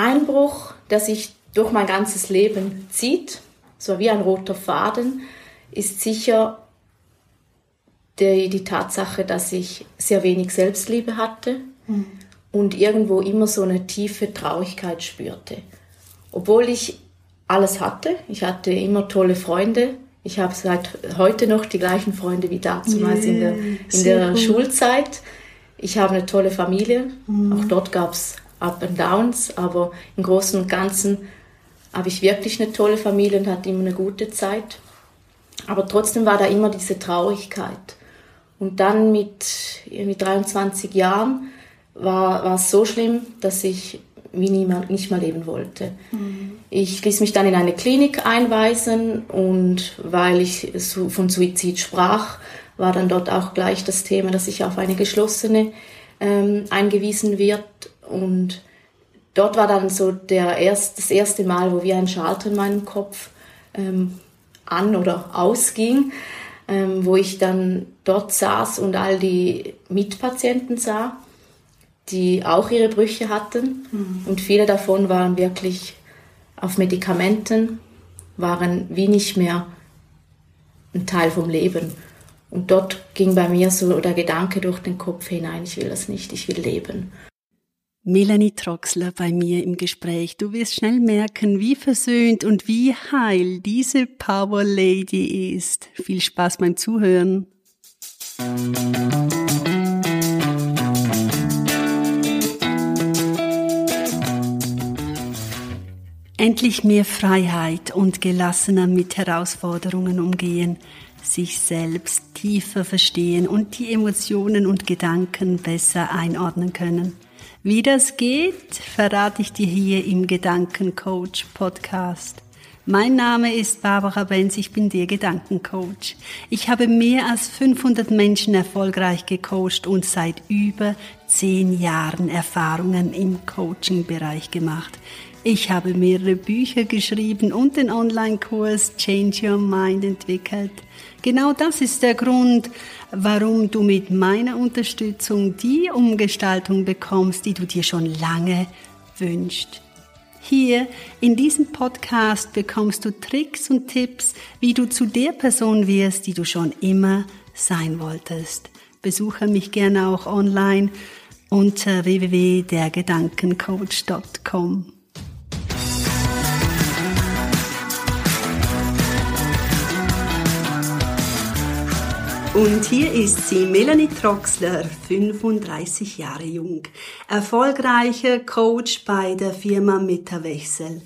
Einbruch, der sich durch mein ganzes Leben zieht, so wie ein roter Faden, ist sicher die, die Tatsache, dass ich sehr wenig Selbstliebe hatte mhm. und irgendwo immer so eine tiefe Traurigkeit spürte. Obwohl ich alles hatte, ich hatte immer tolle Freunde, ich habe seit heute noch die gleichen Freunde wie damals yeah, in der, in der cool. Schulzeit. Ich habe eine tolle Familie. Mhm. Auch dort gab es Up and Downs, aber im Großen und Ganzen habe ich wirklich eine tolle Familie und hatte immer eine gute Zeit. Aber trotzdem war da immer diese Traurigkeit. Und dann mit, mit 23 Jahren war, war es so schlimm, dass ich wie niemand nicht mehr leben wollte. Mhm. Ich ließ mich dann in eine Klinik einweisen und weil ich von Suizid sprach, war dann dort auch gleich das Thema, dass ich auf eine geschlossene ähm, eingewiesen wird und dort war dann so der erst, das erste Mal, wo wie ein Schalter in meinem Kopf ähm, an oder ausging, ähm, wo ich dann dort saß und all die Mitpatienten sah die auch ihre Brüche hatten. Mhm. Und viele davon waren wirklich auf Medikamenten, waren wie nicht mehr ein Teil vom Leben. Und dort ging bei mir so der Gedanke durch den Kopf hinein, ich will das nicht, ich will leben. Melanie Troxler bei mir im Gespräch. Du wirst schnell merken, wie versöhnt und wie heil diese Power Lady ist. Viel Spaß beim Zuhören. Endlich mehr Freiheit und gelassener mit Herausforderungen umgehen, sich selbst tiefer verstehen und die Emotionen und Gedanken besser einordnen können. Wie das geht, verrate ich dir hier im Gedankencoach Podcast. Mein Name ist Barbara Benz, ich bin der Gedankencoach. Ich habe mehr als 500 Menschen erfolgreich gecoacht und seit über zehn Jahren Erfahrungen im Coaching-Bereich gemacht. Ich habe mehrere Bücher geschrieben und den Online-Kurs Change Your Mind entwickelt. Genau das ist der Grund, warum du mit meiner Unterstützung die Umgestaltung bekommst, die du dir schon lange wünschst. Hier in diesem Podcast bekommst du Tricks und Tipps, wie du zu der Person wirst, die du schon immer sein wolltest. Besuche mich gerne auch online unter www.dergedankencoach.com. Und hier ist sie, Melanie Troxler, 35 Jahre jung, erfolgreicher Coach bei der Firma Metawechsel.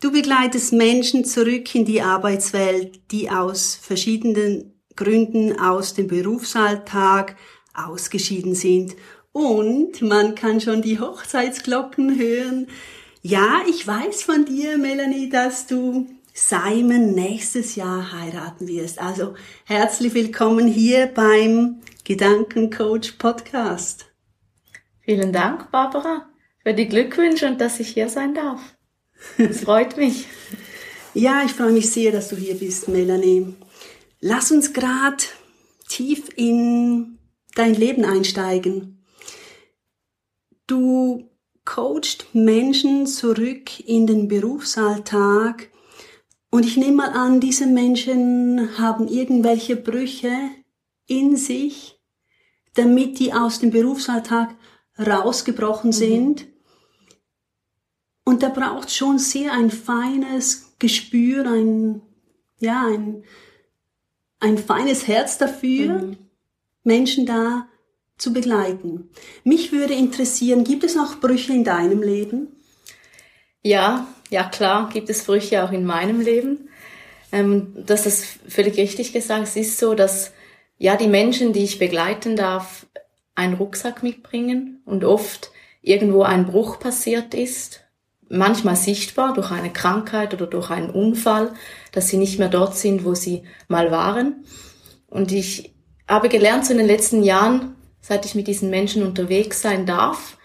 Du begleitest Menschen zurück in die Arbeitswelt, die aus verschiedenen Gründen aus dem Berufsalltag ausgeschieden sind. Und man kann schon die Hochzeitsglocken hören. Ja, ich weiß von dir, Melanie, dass du Simon nächstes Jahr heiraten wirst. Also herzlich willkommen hier beim Gedankencoach Podcast. Vielen Dank, Barbara, für die Glückwünsche und dass ich hier sein darf. Es freut mich. ja, ich freue mich sehr, dass du hier bist, Melanie. Lass uns grad tief in dein Leben einsteigen. Du coachst Menschen zurück in den Berufsalltag, und ich nehme mal an, diese Menschen haben irgendwelche Brüche in sich, damit die aus dem Berufsalltag rausgebrochen mhm. sind. Und da braucht schon sehr ein feines Gespür, ein, ja, ein, ein feines Herz dafür, mhm. Menschen da zu begleiten. Mich würde interessieren, gibt es auch Brüche in deinem Leben? Ja, ja klar, gibt es Früchte auch in meinem Leben. Ähm, das ist völlig richtig gesagt. Es ist so, dass ja die Menschen, die ich begleiten darf, einen Rucksack mitbringen und oft irgendwo ein Bruch passiert ist, manchmal sichtbar durch eine Krankheit oder durch einen Unfall, dass sie nicht mehr dort sind, wo sie mal waren. Und ich habe gelernt so in den letzten Jahren, seit ich mit diesen Menschen unterwegs sein darf,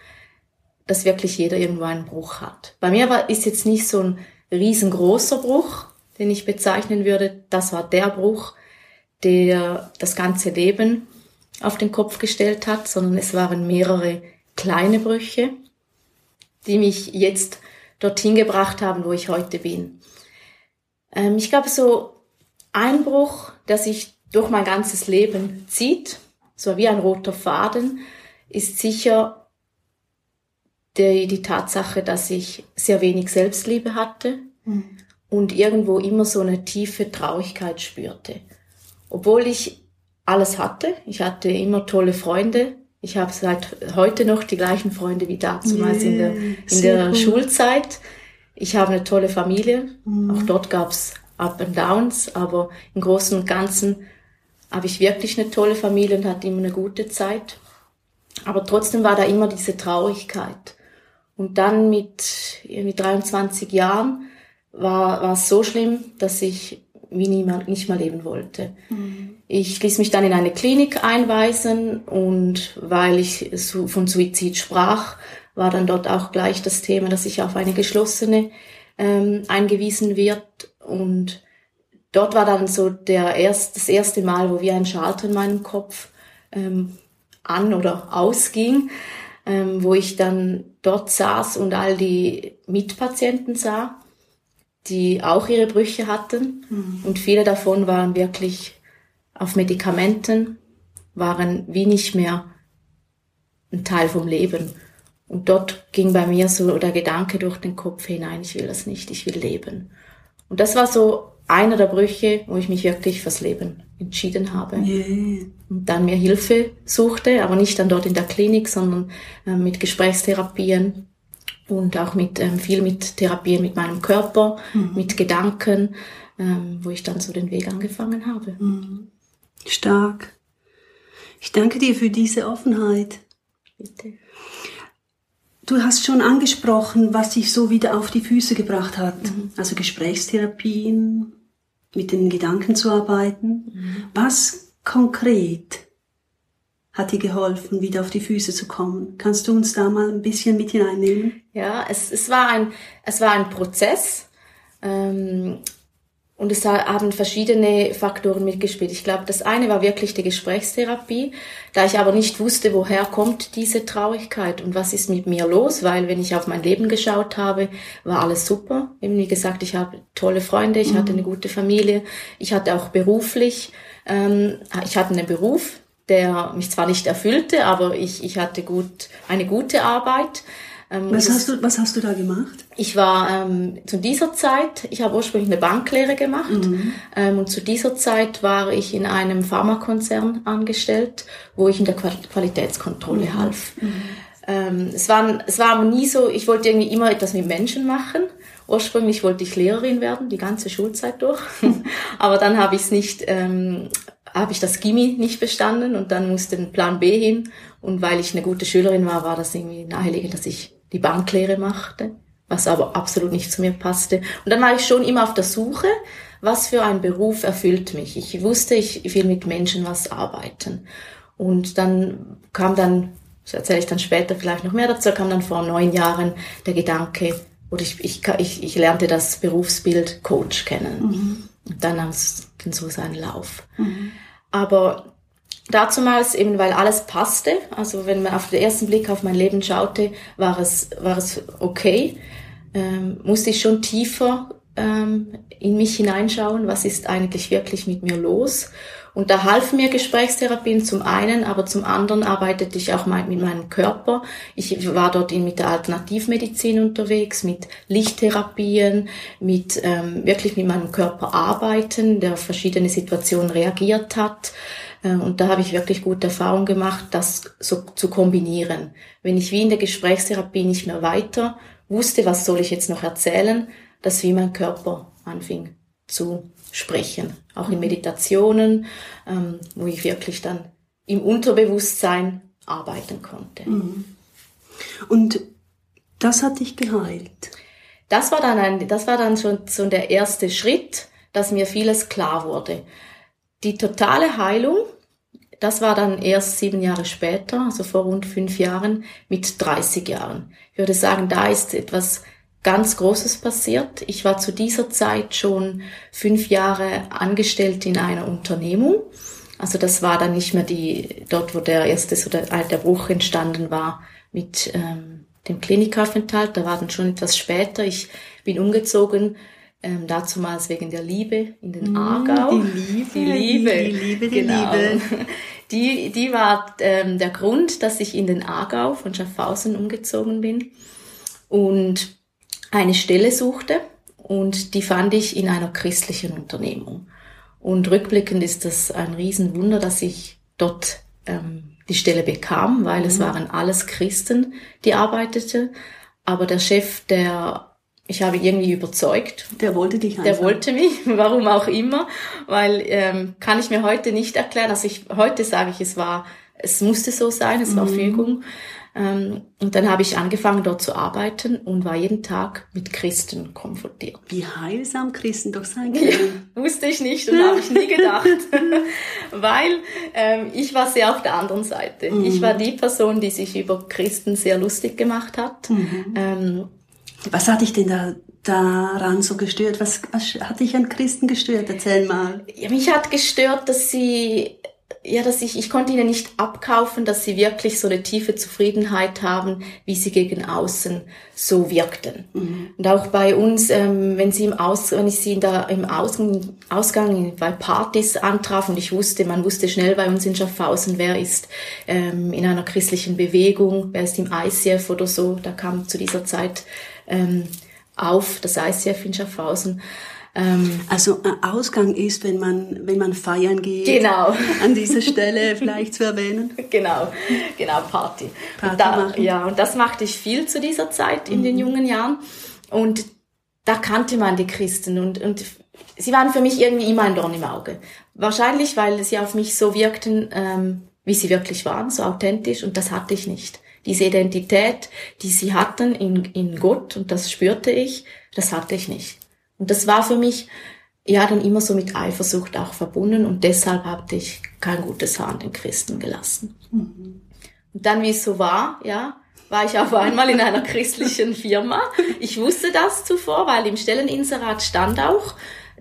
dass wirklich jeder irgendwo einen Bruch hat. Bei mir war, ist jetzt nicht so ein riesengroßer Bruch, den ich bezeichnen würde. Das war der Bruch, der das ganze Leben auf den Kopf gestellt hat, sondern es waren mehrere kleine Brüche, die mich jetzt dorthin gebracht haben, wo ich heute bin. Ähm, ich glaube, so ein Bruch, der sich durch mein ganzes Leben zieht, so wie ein roter Faden, ist sicher die, die Tatsache, dass ich sehr wenig Selbstliebe hatte mhm. und irgendwo immer so eine tiefe Traurigkeit spürte. Obwohl ich alles hatte, ich hatte immer tolle Freunde, ich habe seit heute noch die gleichen Freunde wie damals yeah, in der, in der cool. Schulzeit. Ich habe eine tolle Familie. Mhm. Auch dort gab's Up and Downs, aber im Großen und Ganzen habe ich wirklich eine tolle Familie und hatte immer eine gute Zeit. Aber trotzdem war da immer diese Traurigkeit. Und dann mit, mit 23 Jahren war, war es so schlimm, dass ich wie niemand nicht mehr leben wollte. Mhm. Ich ließ mich dann in eine Klinik einweisen und weil ich von Suizid sprach, war dann dort auch gleich das Thema, dass ich auf eine geschlossene ähm, eingewiesen wird und dort war dann so der erst, das erste Mal, wo wie ein Schalter in meinem Kopf ähm, an oder ausging, ähm, wo ich dann dort saß und all die Mitpatienten sah, die auch ihre Brüche hatten mhm. und viele davon waren wirklich auf Medikamenten, waren wie nicht mehr ein Teil vom Leben. Und dort ging bei mir so der Gedanke durch den Kopf hinein, ich will das nicht, ich will leben. Und das war so einer der Brüche, wo ich mich wirklich fürs Leben entschieden habe. Yeah. Und dann mir Hilfe suchte, aber nicht dann dort in der Klinik, sondern äh, mit Gesprächstherapien und auch mit ähm, viel mit Therapien mit meinem Körper, mhm. mit Gedanken, ähm, wo ich dann so den Weg angefangen habe. Mhm. Stark. Ich danke dir für diese Offenheit. Bitte. Du hast schon angesprochen, was dich so wieder auf die Füße gebracht hat. Mhm. Also Gesprächstherapien, mit den Gedanken zu arbeiten. Mhm. Was konkret hat dir geholfen, wieder auf die Füße zu kommen? Kannst du uns da mal ein bisschen mit hineinnehmen? Ja, es, es, war, ein, es war ein Prozess. Ähm, und es haben verschiedene Faktoren mitgespielt. Ich glaube, das eine war wirklich die Gesprächstherapie, da ich aber nicht wusste, woher kommt diese Traurigkeit und was ist mit mir los, weil wenn ich auf mein Leben geschaut habe, war alles super. Wie gesagt, ich habe tolle Freunde, ich mhm. hatte eine gute Familie, ich hatte auch beruflich, ähm, ich hatte einen Beruf, der mich zwar nicht erfüllte, aber ich, ich hatte gut, eine gute Arbeit. Ähm, was, hast du, was hast du da gemacht? Ich war ähm, zu dieser Zeit, ich habe ursprünglich eine Banklehre gemacht mhm. ähm, und zu dieser Zeit war ich in einem Pharmakonzern angestellt, wo ich in der Qualitätskontrolle mhm. half. Mhm. Ähm, es, war, es war nie so, ich wollte irgendwie immer etwas mit Menschen machen. Ursprünglich wollte ich Lehrerin werden, die ganze Schulzeit durch. aber dann habe ich es nicht, ähm, habe ich das Gimmi nicht bestanden und dann musste ein Plan B hin. Und weil ich eine gute Schülerin war, war das irgendwie naheliegend, dass ich die Banklehre machte, was aber absolut nicht zu mir passte. Und dann war ich schon immer auf der Suche, was für ein Beruf erfüllt mich. Ich wusste, ich will mit Menschen was arbeiten. Und dann kam dann, das erzähle ich dann später vielleicht noch mehr dazu, kam dann vor neun Jahren der Gedanke, oder ich, ich, ich, ich lernte das Berufsbild Coach kennen. Mhm. Und dann nahm es so seinen Lauf. Mhm. Aber Dazumals eben, weil alles passte, also wenn man auf den ersten Blick auf mein Leben schaute, war es, war es okay, ähm, musste ich schon tiefer ähm, in mich hineinschauen, was ist eigentlich wirklich mit mir los. Und da halfen mir Gesprächstherapien zum einen, aber zum anderen arbeitete ich auch mit meinem Körper. Ich war dort mit der Alternativmedizin unterwegs, mit Lichttherapien, mit ähm, wirklich mit meinem Körper arbeiten, der auf verschiedene Situationen reagiert hat. Äh, und da habe ich wirklich gute Erfahrungen gemacht, das so zu kombinieren. Wenn ich wie in der Gesprächstherapie nicht mehr weiter wusste, was soll ich jetzt noch erzählen, dass wie mein Körper anfing zu sprechen. Auch in. Meditationen, ähm, wo ich wirklich dann im Unterbewusstsein arbeiten konnte. Mhm. Und das hat dich geheilt? Das war dann ein, das war dann schon so der erste Schritt, dass mir vieles klar wurde. Die totale Heilung, das war dann erst sieben Jahre später, also vor rund fünf Jahren, mit 30 Jahren. Ich würde sagen, da ist etwas ganz Großes passiert. Ich war zu dieser Zeit schon fünf Jahre angestellt in einer Unternehmung. Also das war dann nicht mehr die, dort wo der erste, so der, der Bruch entstanden war mit ähm, dem Klinikaufenthalt. Da war dann schon etwas später. Ich bin umgezogen, ähm, dazumals wegen der Liebe in den mm, Aargau. Die Liebe, die Liebe, die Liebe, die genau. Liebe. Die, die war ähm, der Grund, dass ich in den Aargau von Schaffhausen umgezogen bin und eine Stelle suchte und die fand ich in einer christlichen Unternehmung. Und rückblickend ist das ein Riesenwunder, dass ich dort ähm, die Stelle bekam, weil mhm. es waren alles Christen, die arbeiteten. Aber der Chef, der ich habe irgendwie überzeugt. Der wollte dich einfach. Der wollte mich, warum auch immer, weil ähm, kann ich mir heute nicht erklären. Also ich heute sage ich, es war, es musste so sein, es war mhm. Fügung. Ähm, und dann habe ich angefangen, dort zu arbeiten und war jeden Tag mit Christen konfrontiert. Wie heilsam Christen doch sein können. Ja, wusste ich nicht und habe ich nie gedacht. Weil ähm, ich war sehr auf der anderen Seite. Mhm. Ich war die Person, die sich über Christen sehr lustig gemacht hat. Mhm. Ähm, was hat dich denn da daran so gestört? Was, was hat dich an Christen gestört? Erzähl mal. Ja, mich hat gestört, dass sie ja, dass ich, ich konnte ihnen nicht abkaufen, dass sie wirklich so eine tiefe Zufriedenheit haben, wie sie gegen außen so wirkten. Mhm. Und auch bei uns, ähm, wenn sie im Aus, wenn ich sie in der, im Ausgang, Ausgang bei Partys antraf und ich wusste, man wusste schnell bei uns in Schaffhausen, wer ist ähm, in einer christlichen Bewegung, wer ist im ICF oder so, da kam zu dieser Zeit ähm, auf, das ICF in Schaffhausen. Ähm, also ein Ausgang ist, wenn man, wenn man feiern geht. Genau. An dieser Stelle vielleicht zu erwähnen. Genau, genau, Party. Party und da, machen. Ja, und das machte ich viel zu dieser Zeit in mhm. den jungen Jahren. Und da kannte man die Christen und, und sie waren für mich irgendwie immer ein Dorn im Auge. Wahrscheinlich, weil sie auf mich so wirkten, ähm, wie sie wirklich waren, so authentisch und das hatte ich nicht. Diese Identität, die sie hatten in, in Gott und das spürte ich, das hatte ich nicht. Und das war für mich ja dann immer so mit Eifersucht auch verbunden und deshalb hatte ich kein gutes Haar an den Christen gelassen. Mhm. Und dann, wie es so war, ja, war ich auf einmal in einer christlichen Firma. Ich wusste das zuvor, weil im Stelleninserat stand auch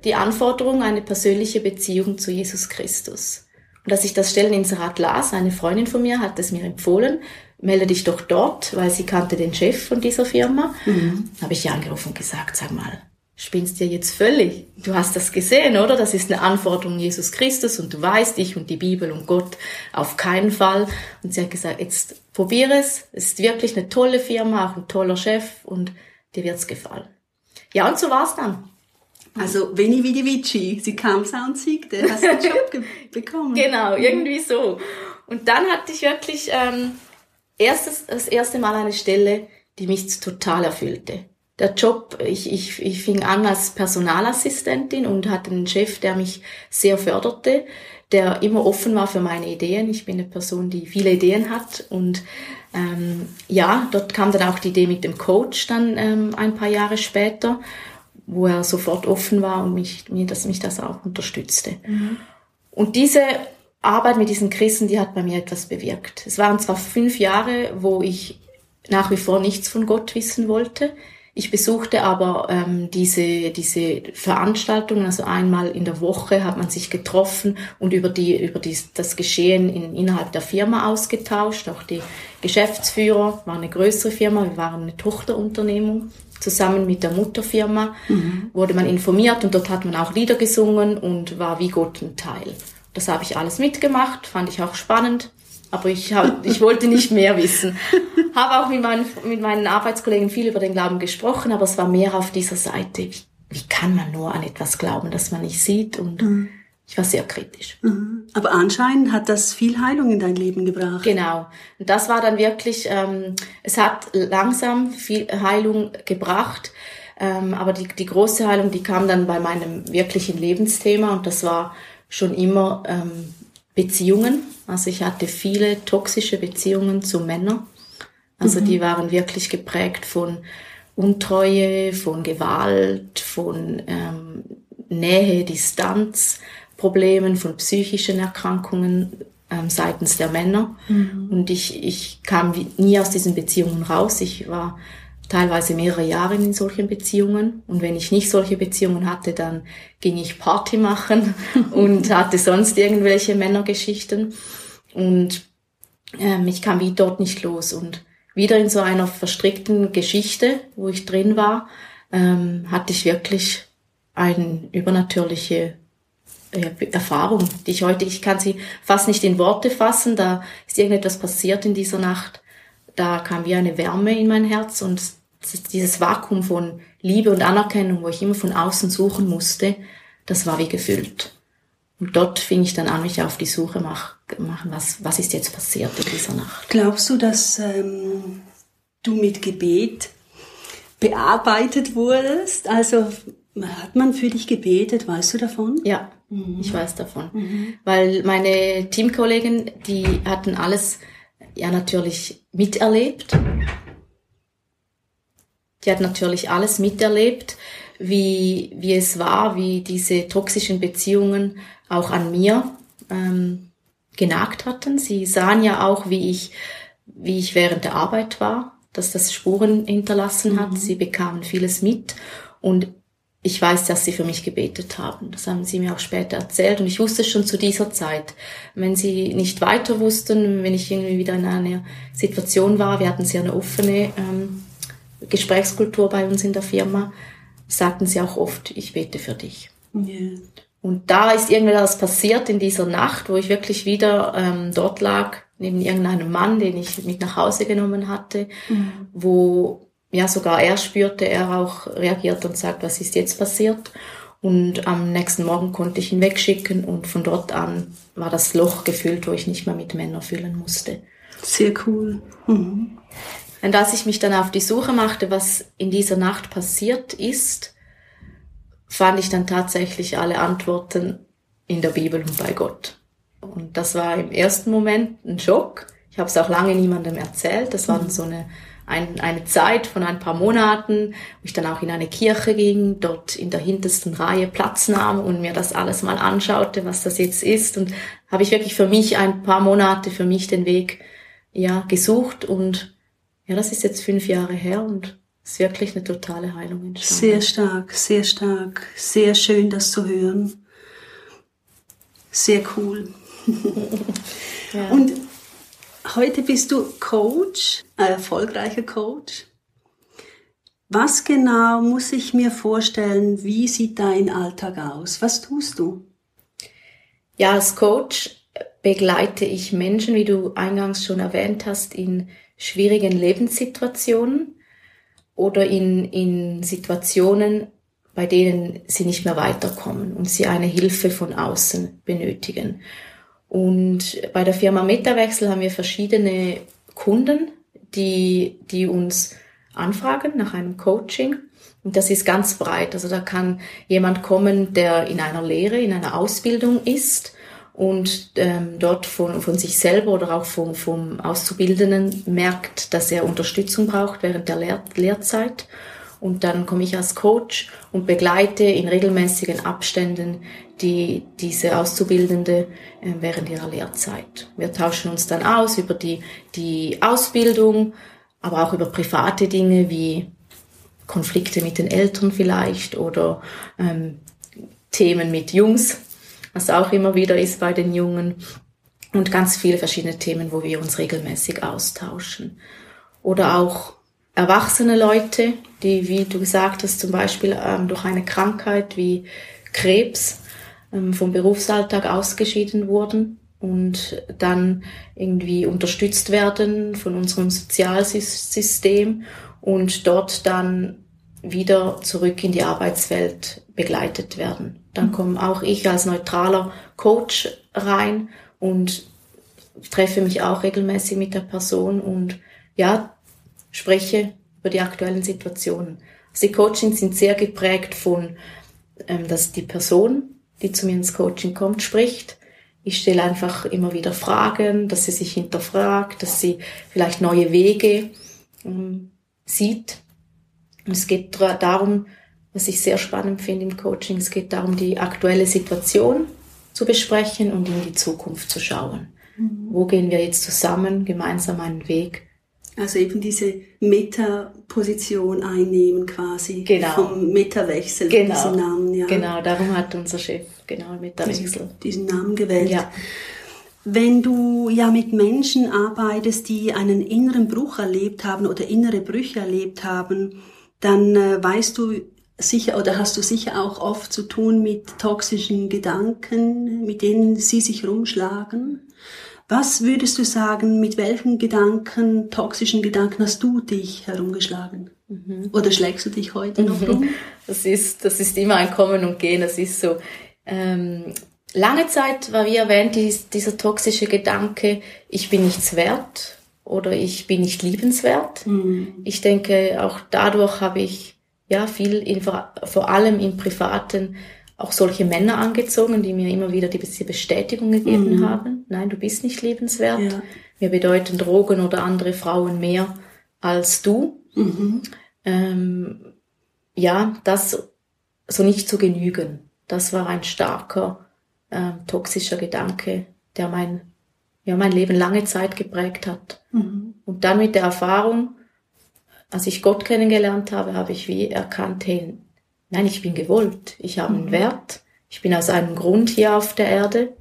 die Anforderung, eine persönliche Beziehung zu Jesus Christus. Und als ich das Stelleninserat las, eine Freundin von mir hat es mir empfohlen, melde dich doch dort, weil sie kannte den Chef von dieser Firma. Mhm. Habe ich ihr angerufen und gesagt, sag mal, spinnst dir jetzt völlig. Du hast das gesehen, oder? Das ist eine Anforderung Jesus Christus und du weißt, ich und die Bibel und Gott auf keinen Fall. Und sie hat gesagt, jetzt probiere es. Es ist wirklich eine tolle Firma, auch ein toller Chef und dir wird's gefallen. Ja, und so war's dann. Also Veni Vidi Vici, sie kam, sah und siegte, hast den Job bekommen. Genau, irgendwie so. Und dann hatte ich wirklich ähm, erstes, das erste Mal eine Stelle, die mich total erfüllte der Job, ich, ich, ich fing an als Personalassistentin und hatte einen Chef, der mich sehr förderte, der immer offen war für meine Ideen. Ich bin eine Person, die viele Ideen hat und ähm, ja, dort kam dann auch die Idee mit dem Coach dann ähm, ein paar Jahre später, wo er sofort offen war und mich, mir das, mich das auch unterstützte. Mhm. Und diese Arbeit mit diesen Christen, die hat bei mir etwas bewirkt. Es waren zwar fünf Jahre, wo ich nach wie vor nichts von Gott wissen wollte. Ich besuchte aber ähm, diese, diese Veranstaltungen, also einmal in der Woche hat man sich getroffen und über, die, über die, das Geschehen in, innerhalb der Firma ausgetauscht. Auch die Geschäftsführer war eine größere Firma, wir waren eine Tochterunternehmung. Zusammen mit der Mutterfirma mhm. wurde man informiert und dort hat man auch Lieder gesungen und war wie Gott ein Teil. Das habe ich alles mitgemacht, fand ich auch spannend. Aber ich, hab, ich wollte nicht mehr wissen. Habe auch mit meinen, mit meinen Arbeitskollegen viel über den Glauben gesprochen, aber es war mehr auf dieser Seite. Wie, wie kann man nur an etwas glauben, das man nicht sieht? Und mhm. ich war sehr kritisch. Mhm. Aber anscheinend hat das viel Heilung in dein Leben gebracht. Genau. Und das war dann wirklich, ähm, es hat langsam viel Heilung gebracht. Ähm, aber die, die große Heilung, die kam dann bei meinem wirklichen Lebensthema und das war schon immer ähm, Beziehungen. Also ich hatte viele toxische Beziehungen zu Männern. Also mhm. die waren wirklich geprägt von Untreue, von Gewalt, von ähm, Nähe, Distanz, Problemen, von psychischen Erkrankungen ähm, seitens der Männer. Mhm. Und ich, ich kam nie aus diesen Beziehungen raus. Ich war teilweise mehrere Jahre in solchen Beziehungen. Und wenn ich nicht solche Beziehungen hatte, dann ging ich Party machen und hatte sonst irgendwelche Männergeschichten. Und ähm, ich kam wie dort nicht los. Und wieder in so einer verstrickten Geschichte, wo ich drin war, ähm, hatte ich wirklich eine übernatürliche äh, Erfahrung, die ich heute, ich kann sie fast nicht in Worte fassen, da ist irgendetwas passiert in dieser Nacht, da kam wie eine Wärme in mein Herz und dieses Vakuum von Liebe und Anerkennung, wo ich immer von außen suchen musste, das war wie gefüllt. Und dort fing ich dann an, mich auf die Suche mach, machen, was, was ist jetzt passiert in dieser Nacht. Glaubst du, dass ähm, du mit Gebet bearbeitet wurdest? Also hat man für dich gebetet, weißt du davon? Ja, mhm. ich weiß davon. Mhm. Weil meine Teamkollegen, die hatten alles ja natürlich miterlebt. Die hat natürlich alles miterlebt, wie, wie es war, wie diese toxischen Beziehungen auch an mir ähm, genagt hatten. Sie sahen ja auch, wie ich, wie ich während der Arbeit war, dass das Spuren hinterlassen hat. Mhm. Sie bekamen vieles mit und ich weiß, dass sie für mich gebetet haben. Das haben sie mir auch später erzählt. Und ich wusste schon zu dieser Zeit, wenn sie nicht weiter wussten, wenn ich irgendwie wieder in einer Situation war, wir hatten sehr eine offene ähm, Gesprächskultur bei uns in der Firma, sagten sie auch oft, ich bete für dich. Yeah. Und da ist irgendwas passiert in dieser Nacht, wo ich wirklich wieder ähm, dort lag, neben irgendeinem Mann, den ich mit nach Hause genommen hatte, mhm. wo ja sogar er spürte, er auch reagiert und sagt, was ist jetzt passiert. Und am nächsten Morgen konnte ich ihn wegschicken und von dort an war das Loch gefüllt, wo ich nicht mehr mit Männern füllen musste. Sehr cool. Mhm. Und als ich mich dann auf die Suche machte, was in dieser Nacht passiert ist, fand ich dann tatsächlich alle Antworten in der Bibel und bei Gott. Und das war im ersten Moment ein Schock. Ich habe es auch lange niemandem erzählt. Das war so eine ein, eine Zeit von ein paar Monaten, wo ich dann auch in eine Kirche ging, dort in der hintersten Reihe Platz nahm und mir das alles mal anschaute, was das jetzt ist. Und habe ich wirklich für mich ein paar Monate für mich den Weg ja gesucht und ja, das ist jetzt fünf Jahre her und es ist wirklich eine totale Heilung entstanden. Sehr stark, sehr stark, sehr schön, das zu hören. Sehr cool. ja. Und Heute bist du Coach, ein erfolgreicher Coach. Was genau muss ich mir vorstellen? Wie sieht dein Alltag aus? Was tust du? Ja, als Coach begleite ich Menschen, wie du eingangs schon erwähnt hast, in schwierigen Lebenssituationen oder in, in Situationen, bei denen sie nicht mehr weiterkommen und sie eine Hilfe von außen benötigen. Und bei der Firma Metawechsel haben wir verschiedene Kunden, die, die uns anfragen nach einem Coaching. Und das ist ganz breit. Also da kann jemand kommen, der in einer Lehre, in einer Ausbildung ist und ähm, dort von, von sich selber oder auch vom, vom Auszubildenden merkt, dass er Unterstützung braucht während der Lehr Lehrzeit. Und dann komme ich als Coach und begleite in regelmäßigen Abständen die, diese Auszubildende äh, während ihrer Lehrzeit. Wir tauschen uns dann aus über die, die Ausbildung, aber auch über private Dinge wie Konflikte mit den Eltern vielleicht oder ähm, Themen mit Jungs, was auch immer wieder ist bei den Jungen und ganz viele verschiedene Themen, wo wir uns regelmäßig austauschen. Oder auch erwachsene Leute, die, wie du gesagt hast, zum Beispiel ähm, durch eine Krankheit wie Krebs ähm, vom Berufsalltag ausgeschieden wurden und dann irgendwie unterstützt werden von unserem Sozialsystem und dort dann wieder zurück in die Arbeitswelt begleitet werden. Dann komme auch ich als neutraler Coach rein und treffe mich auch regelmäßig mit der Person und ja, spreche über die aktuellen Situationen. Also die Coachings sind sehr geprägt von, ähm, dass die Person, die zu mir ins Coaching kommt, spricht. Ich stelle einfach immer wieder Fragen, dass sie sich hinterfragt, dass sie vielleicht neue Wege ähm, sieht. Und es geht darum, was ich sehr spannend finde im Coaching, es geht darum, die aktuelle Situation zu besprechen und in die Zukunft zu schauen. Mhm. Wo gehen wir jetzt zusammen gemeinsam einen Weg? Also eben diese Meta-Position einnehmen quasi. Genau. Vom Meta-Wechsel, genau. diesen Namen, ja. Genau, darum hat unser Chef genau Meta-Wechsel. Diesen, diesen, Namen gewählt. Ja. Wenn du ja mit Menschen arbeitest, die einen inneren Bruch erlebt haben oder innere Brüche erlebt haben, dann äh, weißt du sicher oder hast du sicher auch oft zu tun mit toxischen Gedanken, mit denen sie sich rumschlagen. Was würdest du sagen, mit welchen Gedanken, toxischen Gedanken hast du dich herumgeschlagen? Mhm. Oder schlägst du dich heute noch rum? Das ist, das ist immer ein Kommen und Gehen. Das ist so. Ähm, lange Zeit war, wie erwähnt, dies, dieser toxische Gedanke, ich bin nichts wert oder ich bin nicht liebenswert. Mhm. Ich denke, auch dadurch habe ich ja viel, in, vor allem im Privaten, auch solche Männer angezogen, die mir immer wieder diese Bestätigung gegeben mhm. haben. Nein, du bist nicht liebenswert. Ja. Mir bedeuten Drogen oder andere Frauen mehr als du. Mhm. Ähm, ja, das so nicht zu genügen. Das war ein starker äh, toxischer Gedanke, der mein ja mein Leben lange Zeit geprägt hat. Mhm. Und dann mit der Erfahrung, als ich Gott kennengelernt habe, habe ich wie erkannt, hey, Nein, ich bin gewollt. Ich habe einen mhm. Wert. Ich bin aus einem Grund hier auf der Erde.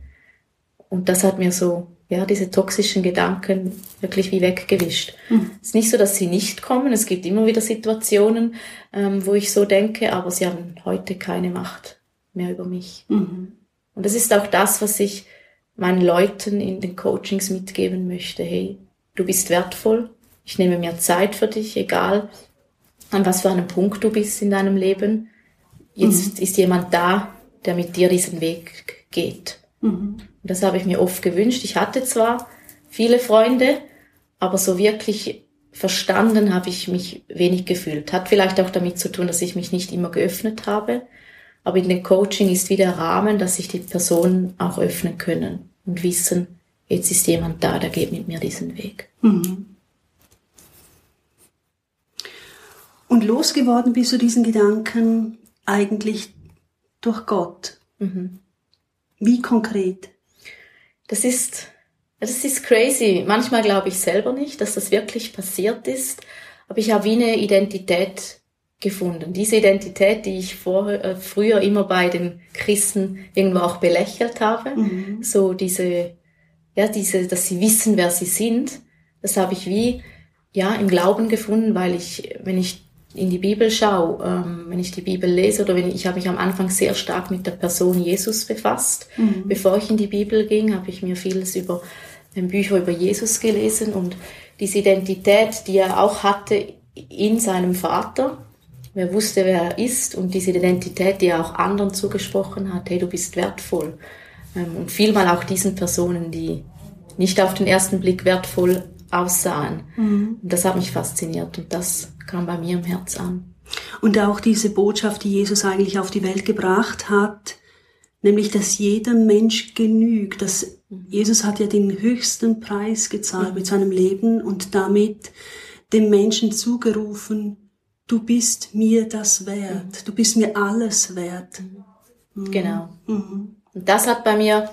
Und das hat mir so, ja, diese toxischen Gedanken wirklich wie weggewischt. Mhm. Es ist nicht so, dass sie nicht kommen. Es gibt immer wieder Situationen, ähm, wo ich so denke, aber sie haben heute keine Macht mehr über mich. Mhm. Und das ist auch das, was ich meinen Leuten in den Coachings mitgeben möchte. Hey, du bist wertvoll. Ich nehme mir Zeit für dich, egal an was für einem Punkt du bist in deinem Leben. Jetzt mhm. ist jemand da, der mit dir diesen Weg geht. Mhm. Und das habe ich mir oft gewünscht. Ich hatte zwar viele Freunde, aber so wirklich verstanden habe ich mich wenig gefühlt. Hat vielleicht auch damit zu tun, dass ich mich nicht immer geöffnet habe. Aber in dem Coaching ist wieder Rahmen, dass sich die Personen auch öffnen können und wissen, jetzt ist jemand da, der geht mit mir diesen Weg. Mhm. Und losgeworden bist du diesen Gedanken eigentlich durch Gott. Mhm. Wie konkret? Das ist, das ist crazy. Manchmal glaube ich selber nicht, dass das wirklich passiert ist. Aber ich habe wie eine Identität gefunden. Diese Identität, die ich vor, äh, früher immer bei den Christen irgendwo auch belächelt habe. Mhm. So diese, ja, diese, dass sie wissen, wer sie sind. Das habe ich wie, ja, im Glauben gefunden, weil ich, wenn ich in die Bibel schaue, ähm, wenn ich die Bibel lese oder wenn ich, ich habe mich am Anfang sehr stark mit der Person Jesus befasst. Mhm. Bevor ich in die Bibel ging, habe ich mir vieles über Bücher über Jesus gelesen und diese Identität, die er auch hatte in seinem Vater, wer wusste, wer er ist und diese Identität, die er auch anderen zugesprochen hat, hey, du bist wertvoll. Ähm, und vielmal auch diesen Personen, die nicht auf den ersten Blick wertvoll aussahen. Mhm. Das hat mich fasziniert und das kam bei mir im Herz an. Und auch diese Botschaft, die Jesus eigentlich auf die Welt gebracht hat, nämlich, dass jeder Mensch genügt, dass mhm. Jesus hat ja den höchsten Preis gezahlt mhm. mit seinem Leben und damit dem Menschen zugerufen, du bist mir das wert, mhm. du bist mir alles wert. Mhm. Mhm. Genau. Mhm. Und das hat bei mir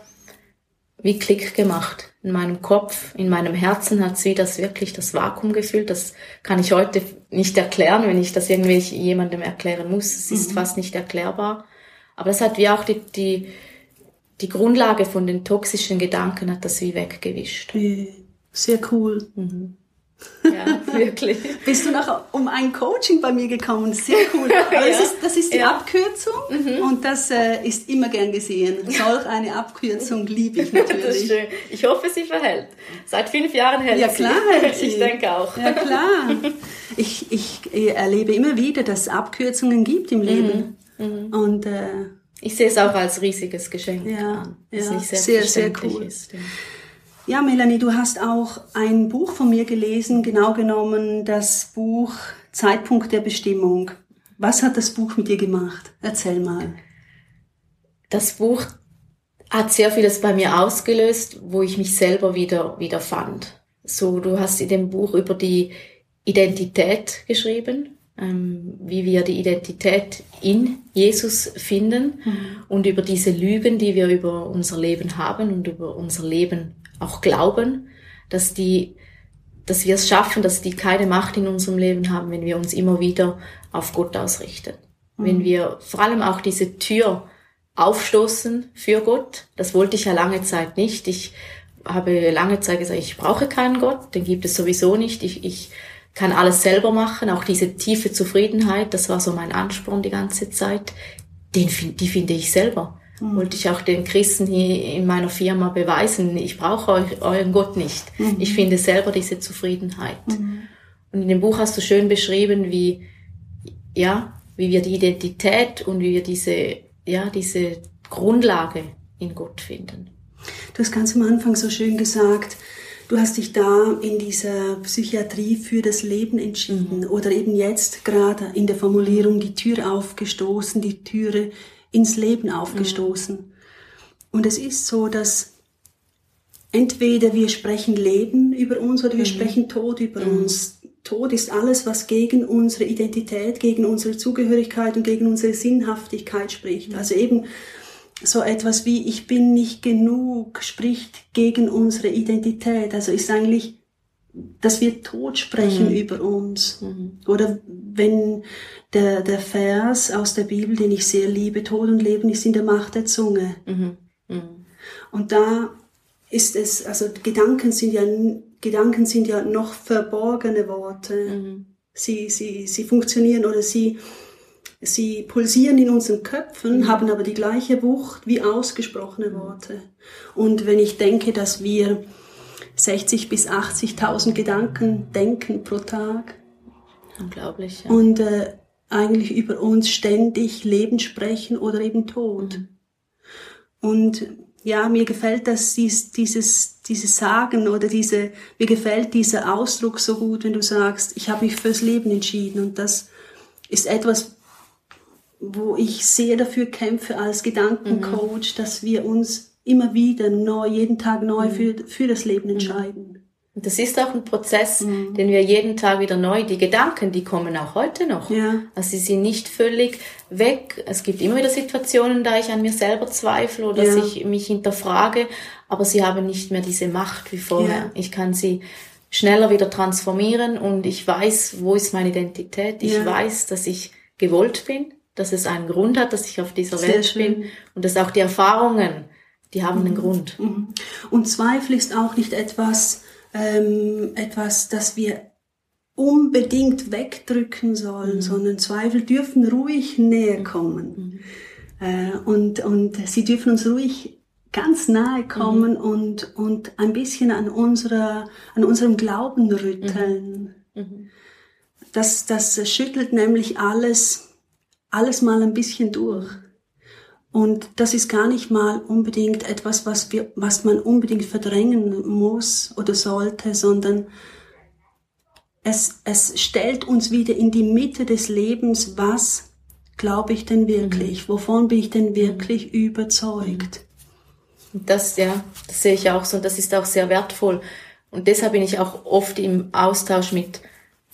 wie Klick gemacht in meinem Kopf, in meinem Herzen hat sie das wirklich das Vakuum gefüllt. Das kann ich heute nicht erklären, wenn ich das irgendwie jemandem erklären muss. Es ist mhm. fast nicht erklärbar. Aber das hat wie auch die, die, die Grundlage von den toxischen Gedanken hat das wie weggewischt. Sehr cool. Mhm. Ja, wirklich. Bist du noch um ein Coaching bei mir gekommen? Sehr cool. Aber ja. das, ist, das ist die ja. Abkürzung mhm. und das äh, ist immer gern gesehen. Solch eine Abkürzung liebe ich natürlich. Das ist schön. Ich hoffe, sie verhält. Seit fünf Jahren hält ja, klar sie. Hält sie. Ich denke auch. Ja, klar. Ich, ich erlebe immer wieder, dass es Abkürzungen gibt im Leben. Mhm. Mhm. Und äh, ich sehe es auch als riesiges Geschenk ja, an. Ja, sehr, sehr cool. Ist, ja. Ja, Melanie, du hast auch ein Buch von mir gelesen, genau genommen das Buch Zeitpunkt der Bestimmung. Was hat das Buch mit dir gemacht? Erzähl mal. Das Buch hat sehr vieles bei mir ausgelöst, wo ich mich selber wieder, wieder fand. So, du hast in dem Buch über die Identität geschrieben, ähm, wie wir die Identität in Jesus finden mhm. und über diese Lügen, die wir über unser Leben haben und über unser Leben auch glauben, dass die, dass wir es schaffen, dass die keine Macht in unserem Leben haben, wenn wir uns immer wieder auf Gott ausrichten. Mhm. Wenn wir vor allem auch diese Tür aufstoßen für Gott. Das wollte ich ja lange Zeit nicht. Ich habe lange Zeit gesagt, ich brauche keinen Gott, den gibt es sowieso nicht. Ich, ich kann alles selber machen. Auch diese tiefe Zufriedenheit, das war so mein Ansporn die ganze Zeit. Den, die finde ich selber. Mhm. Wollte ich auch den Christen hier in meiner Firma beweisen. Ich brauche euch, euren Gott nicht. Mhm. Ich finde selber diese Zufriedenheit. Mhm. Und in dem Buch hast du schön beschrieben, wie, ja, wie wir die Identität und wie wir diese, ja, diese Grundlage in Gott finden. Du hast ganz am Anfang so schön gesagt, du hast dich da in dieser Psychiatrie für das Leben entschieden mhm. oder eben jetzt gerade in der Formulierung die Tür aufgestoßen, die Türe ins Leben aufgestoßen. Mhm. Und es ist so, dass entweder wir sprechen Leben über uns oder wir mhm. sprechen Tod über mhm. uns. Tod ist alles, was gegen unsere Identität, gegen unsere Zugehörigkeit und gegen unsere Sinnhaftigkeit spricht. Mhm. Also eben so etwas wie ich bin nicht genug spricht gegen unsere Identität. Also ist eigentlich, dass wir Tod sprechen mhm. über uns. Mhm. Oder wenn der, der Vers aus der Bibel, den ich sehr liebe, Tod und Leben ist in der Macht der Zunge. Mhm. mhm. Und da ist es, also Gedanken sind ja, Gedanken sind ja noch verborgene Worte. Mhm. Sie, sie, sie funktionieren oder sie, Sie pulsieren in unseren Köpfen, mhm. haben aber die gleiche Wucht wie ausgesprochene. Worte. Und wenn ich denke, dass wir 60 bis 80.000 Gedanken denken pro Tag. Unglaublich. Ja. Und äh, eigentlich über uns ständig Leben sprechen oder eben Tod. Mhm. Und ja, mir gefällt das, dies, dieses, dieses Sagen oder diese, mir gefällt dieser Ausdruck so gut, wenn du sagst, ich habe mich fürs Leben entschieden. Und das ist etwas, wo ich sehr dafür kämpfe als Gedankencoach, mhm. dass wir uns immer wieder neu, jeden Tag neu mhm. für, für das Leben mhm. entscheiden. Und das ist auch ein Prozess, mhm. den wir jeden Tag wieder neu, die Gedanken, die kommen auch heute noch. Ja. Also sie sind nicht völlig weg. Es gibt immer wieder Situationen, da ich an mir selber zweifle oder ja. ich mich hinterfrage, aber sie haben nicht mehr diese Macht wie vorher. Ja. Ich kann sie schneller wieder transformieren und ich weiß, wo ist meine Identität. Ich ja. weiß, dass ich gewollt bin dass es einen Grund hat, dass ich auf dieser Sehr Welt schön. bin und dass auch die Erfahrungen, die haben mhm. einen Grund. Mhm. Und Zweifel ist auch nicht etwas, ähm, etwas, das wir unbedingt wegdrücken sollen, mhm. sondern Zweifel dürfen ruhig näher mhm. kommen. Mhm. Äh, und, und sie dürfen uns ruhig ganz nahe kommen mhm. und, und ein bisschen an, unserer, an unserem Glauben rütteln. Das, das schüttelt nämlich alles, alles mal ein bisschen durch. Und das ist gar nicht mal unbedingt etwas, was, wir, was man unbedingt verdrängen muss oder sollte, sondern es, es stellt uns wieder in die Mitte des Lebens, was glaube ich denn wirklich? Mhm. Wovon bin ich denn wirklich mhm. überzeugt? Das, ja, das sehe ich auch so und das ist auch sehr wertvoll. Und deshalb bin ich auch oft im Austausch mit,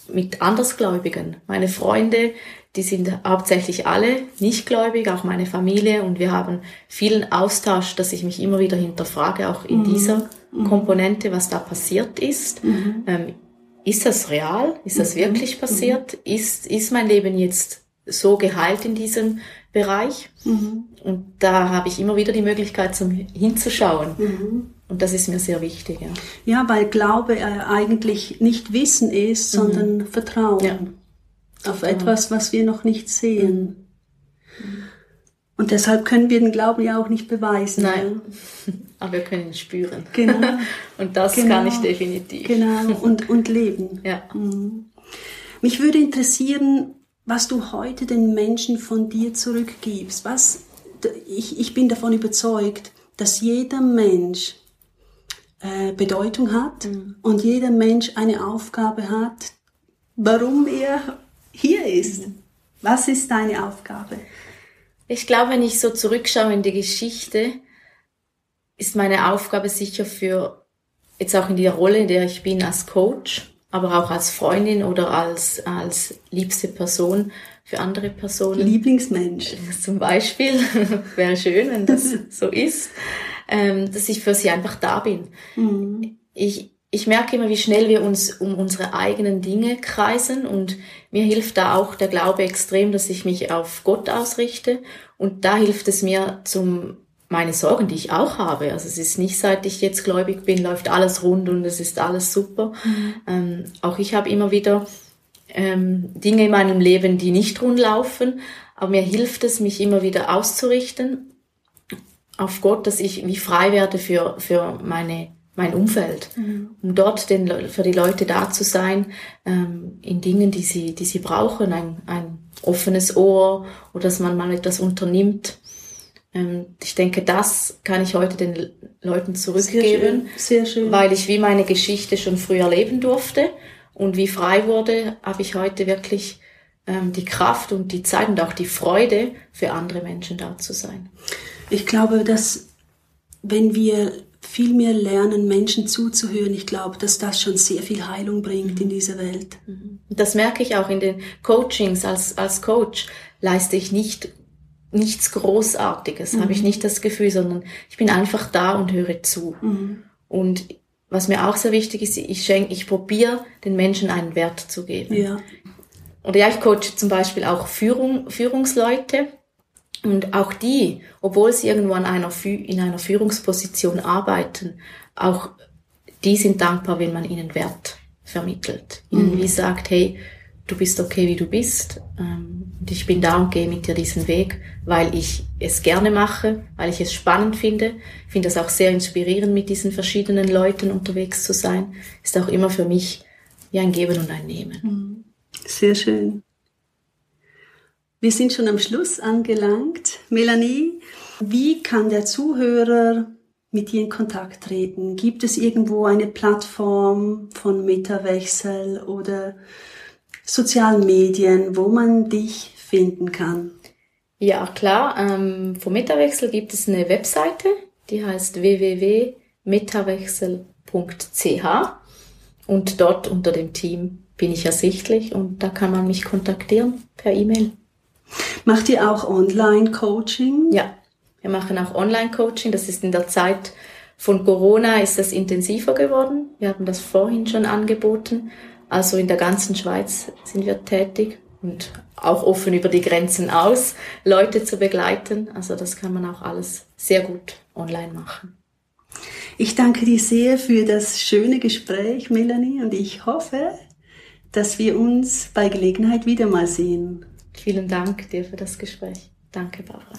mit Andersgläubigen. Meine Freunde, die sind hauptsächlich alle nichtgläubig, auch meine Familie. Und wir haben vielen Austausch, dass ich mich immer wieder hinterfrage, auch in mhm. dieser mhm. Komponente, was da passiert ist. Mhm. Ähm, ist das real? Ist das mhm. wirklich mhm. passiert? Ist, ist mein Leben jetzt so geheilt in diesem Bereich? Mhm. Und da habe ich immer wieder die Möglichkeit, zum hinzuschauen. Und das ist mir sehr wichtig. Ja, ja weil Glaube äh, eigentlich nicht Wissen ist, sondern Vertrauen. Ja auf genau. etwas, was wir noch nicht sehen. Mhm. Und deshalb können wir den Glauben ja auch nicht beweisen. Nein, ja. aber wir können ihn spüren. Genau. und das genau. kann ich definitiv. Genau, und, und leben. Ja. Mhm. Mich würde interessieren, was du heute den Menschen von dir zurückgibst. Was, ich, ich bin davon überzeugt, dass jeder Mensch äh, Bedeutung hat mhm. und jeder Mensch eine Aufgabe hat, warum er hier ist. Was ist deine Aufgabe? Ich glaube, wenn ich so zurückschaue in die Geschichte, ist meine Aufgabe sicher für jetzt auch in der Rolle, in der ich bin als Coach, aber auch als Freundin oder als, als liebste Person für andere Personen. Lieblingsmensch. Zum Beispiel. Wäre schön, wenn das so ist. Ähm, dass ich für sie einfach da bin. Mhm. Ich, ich merke immer, wie schnell wir uns um unsere eigenen Dinge kreisen und mir hilft da auch der Glaube extrem, dass ich mich auf Gott ausrichte und da hilft es mir zum meine Sorgen, die ich auch habe. Also es ist nicht, seit ich jetzt gläubig bin, läuft alles rund und es ist alles super. Mhm. Ähm, auch ich habe immer wieder ähm, Dinge in meinem Leben, die nicht rund laufen, aber mir hilft es, mich immer wieder auszurichten auf Gott, dass ich wie frei werde für, für meine, mein Umfeld, mhm. um dort den, für die Leute da zu sein, ähm, in Dingen, die sie, die sie brauchen, ein, ein offenes Ohr oder dass man mal etwas unternimmt. Ähm, ich denke, das kann ich heute den Leuten zurückgeben, sehr schön, sehr schön. weil ich wie meine Geschichte schon früher leben durfte und wie frei wurde, habe ich heute wirklich ähm, die Kraft und die Zeit und auch die Freude, für andere Menschen da zu sein. Ich glaube, dass wenn wir viel mehr lernen, Menschen zuzuhören, ich glaube, dass das schon sehr viel Heilung bringt in dieser Welt. Mhm. Das merke ich auch in den Coachings. Als, als Coach leiste ich nicht nichts Großartiges, mhm. habe ich nicht das Gefühl, sondern ich bin einfach da und höre zu. Mhm. Und was mir auch sehr wichtig ist, ich schenke, ich probiere den Menschen einen Wert zu geben. Ja. Oder ja, ich coache zum Beispiel auch Führung, Führungsleute und auch die, obwohl sie irgendwo an einer, in einer Führungsposition arbeiten, auch die sind dankbar, wenn man ihnen Wert vermittelt. Ihnen mhm. wie sagt, hey, du bist okay, wie du bist. Ähm, und ich bin da und gehe mit dir diesen Weg, weil ich es gerne mache, weil ich es spannend finde. Ich finde es auch sehr inspirierend, mit diesen verschiedenen Leuten unterwegs zu sein. Ist auch immer für mich wie ein Geben und ein Nehmen. Mhm. Sehr schön. Wir sind schon am Schluss angelangt. Melanie, wie kann der Zuhörer mit dir in Kontakt treten? Gibt es irgendwo eine Plattform von Metawechsel oder sozialen Medien, wo man dich finden kann? Ja, klar. Ähm, vom Metawechsel gibt es eine Webseite, die heißt www.metawechsel.ch und dort unter dem Team bin ich ersichtlich und da kann man mich kontaktieren per E-Mail. Macht ihr auch Online-Coaching? Ja, wir machen auch Online-Coaching. Das ist in der Zeit von Corona ist das intensiver geworden. Wir haben das vorhin schon angeboten. Also in der ganzen Schweiz sind wir tätig und auch offen über die Grenzen aus, Leute zu begleiten. Also das kann man auch alles sehr gut online machen. Ich danke dir sehr für das schöne Gespräch, Melanie, und ich hoffe, dass wir uns bei Gelegenheit wieder mal sehen. Vielen Dank dir für das Gespräch. Danke, Barbara.